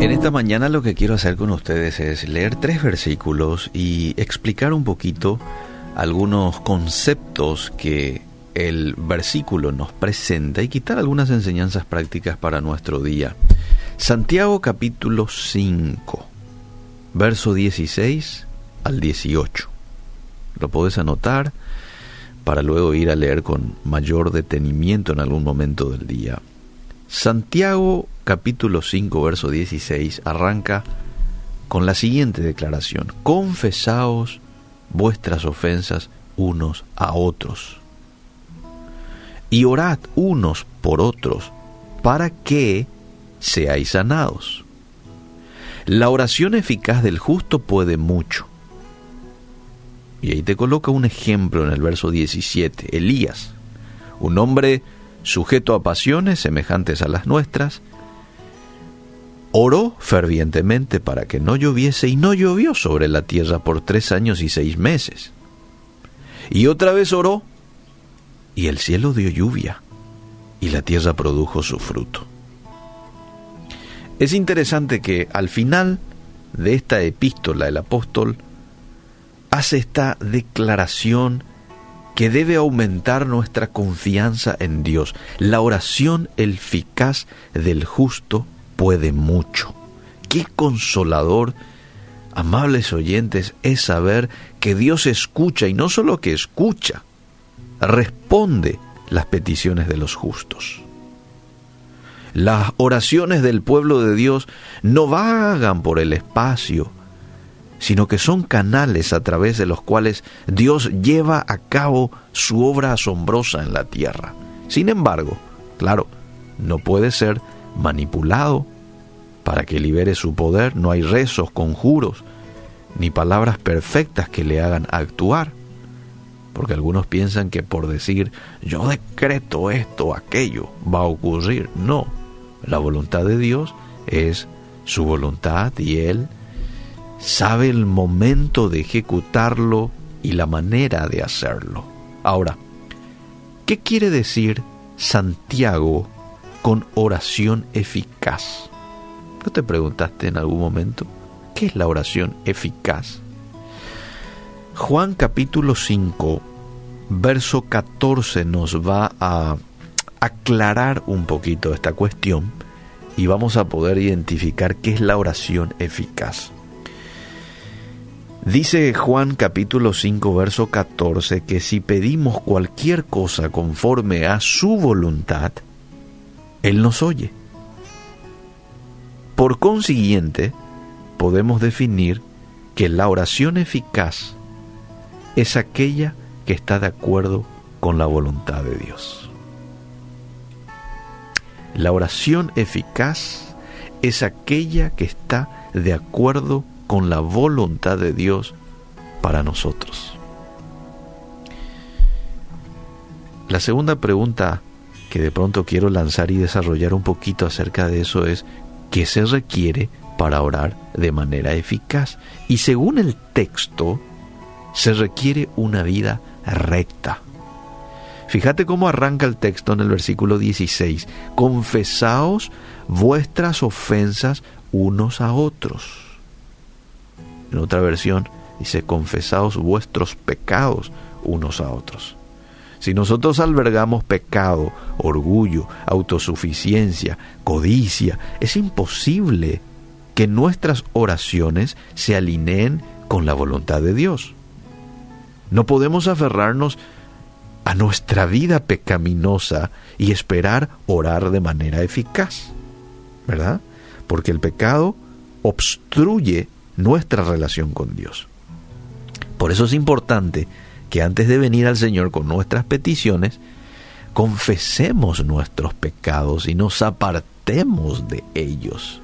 En esta mañana lo que quiero hacer con ustedes es leer tres versículos y explicar un poquito algunos conceptos que el versículo nos presenta y quitar algunas enseñanzas prácticas para nuestro día. Santiago capítulo 5, verso 16 al 18. Lo podés anotar para luego ir a leer con mayor detenimiento en algún momento del día. Santiago capítulo 5 verso 16 arranca con la siguiente declaración. Confesaos vuestras ofensas unos a otros y orad unos por otros para que seáis sanados. La oración eficaz del justo puede mucho. Y ahí te coloca un ejemplo en el verso 17. Elías, un hombre sujeto a pasiones semejantes a las nuestras, oró fervientemente para que no lloviese y no llovió sobre la tierra por tres años y seis meses. Y otra vez oró y el cielo dio lluvia y la tierra produjo su fruto. Es interesante que al final de esta epístola el apóstol hace esta declaración que debe aumentar nuestra confianza en Dios. La oración eficaz del justo puede mucho. Qué consolador, amables oyentes, es saber que Dios escucha y no solo que escucha, responde las peticiones de los justos. Las oraciones del pueblo de Dios no vagan por el espacio, sino que son canales a través de los cuales Dios lleva a cabo su obra asombrosa en la tierra. Sin embargo, claro, no puede ser manipulado para que libere su poder, no hay rezos, conjuros, ni palabras perfectas que le hagan actuar, porque algunos piensan que por decir yo decreto esto, aquello, va a ocurrir. No, la voluntad de Dios es su voluntad y Él sabe el momento de ejecutarlo y la manera de hacerlo. Ahora, ¿qué quiere decir Santiago con oración eficaz? ¿No te preguntaste en algún momento qué es la oración eficaz? Juan capítulo 5, verso 14 nos va a aclarar un poquito esta cuestión y vamos a poder identificar qué es la oración eficaz. Dice Juan capítulo 5 verso 14 que si pedimos cualquier cosa conforme a su voluntad, Él nos oye. Por consiguiente, podemos definir que la oración eficaz es aquella que está de acuerdo con la voluntad de Dios. La oración eficaz es aquella que está de acuerdo con la voluntad de Dios para nosotros. La segunda pregunta que de pronto quiero lanzar y desarrollar un poquito acerca de eso es, ¿qué se requiere para orar de manera eficaz? Y según el texto, se requiere una vida recta. Fíjate cómo arranca el texto en el versículo 16. Confesaos vuestras ofensas unos a otros en otra versión dice, confesaos vuestros pecados unos a otros. Si nosotros albergamos pecado, orgullo, autosuficiencia, codicia, es imposible que nuestras oraciones se alineen con la voluntad de Dios. No podemos aferrarnos a nuestra vida pecaminosa y esperar orar de manera eficaz, ¿verdad? Porque el pecado obstruye nuestra relación con Dios. Por eso es importante que antes de venir al Señor con nuestras peticiones, confesemos nuestros pecados y nos apartemos de ellos.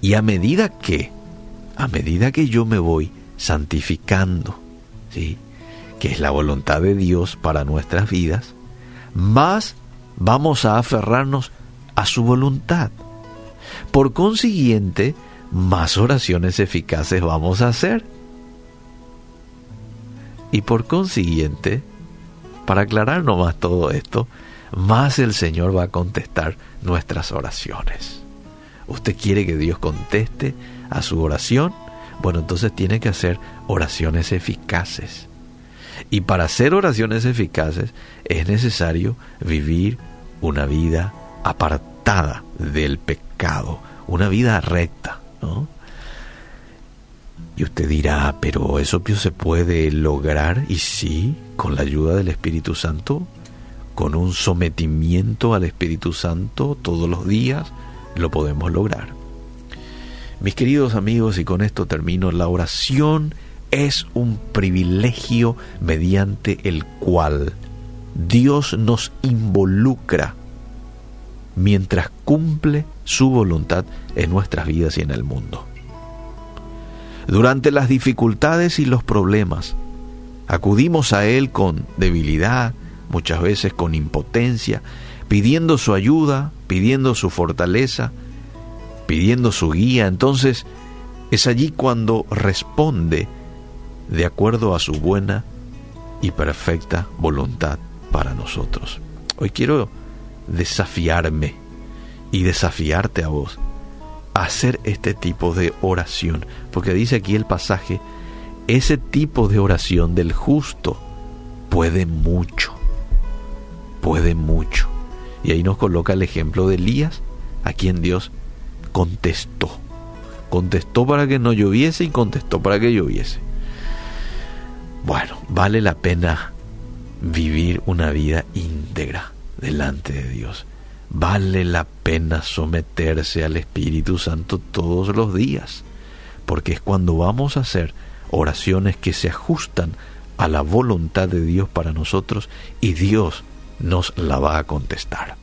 Y a medida que, a medida que yo me voy santificando, ¿sí? que es la voluntad de Dios para nuestras vidas, más vamos a aferrarnos a su voluntad. Por consiguiente, más oraciones eficaces vamos a hacer. Y por consiguiente, para aclarar nomás todo esto, más el Señor va a contestar nuestras oraciones. ¿Usted quiere que Dios conteste a su oración? Bueno, entonces tiene que hacer oraciones eficaces. Y para hacer oraciones eficaces es necesario vivir una vida apartada del pecado, una vida recta, Y usted dirá, pero eso se puede lograr, y sí, con la ayuda del Espíritu Santo, con un sometimiento al Espíritu Santo todos los días, lo podemos lograr. Mis queridos amigos, y con esto termino, la oración es un privilegio mediante el cual Dios nos involucra mientras cumple su voluntad en nuestras vidas y en el mundo. Durante las dificultades y los problemas, acudimos a Él con debilidad, muchas veces con impotencia, pidiendo su ayuda, pidiendo su fortaleza, pidiendo su guía. Entonces es allí cuando responde de acuerdo a su buena y perfecta voluntad para nosotros. Hoy quiero desafiarme y desafiarte a vos hacer este tipo de oración, porque dice aquí el pasaje, ese tipo de oración del justo puede mucho, puede mucho. Y ahí nos coloca el ejemplo de Elías, a quien Dios contestó. Contestó para que no lloviese y contestó para que lloviese. Bueno, vale la pena vivir una vida íntegra delante de Dios vale la pena someterse al Espíritu Santo todos los días, porque es cuando vamos a hacer oraciones que se ajustan a la voluntad de Dios para nosotros y Dios nos la va a contestar.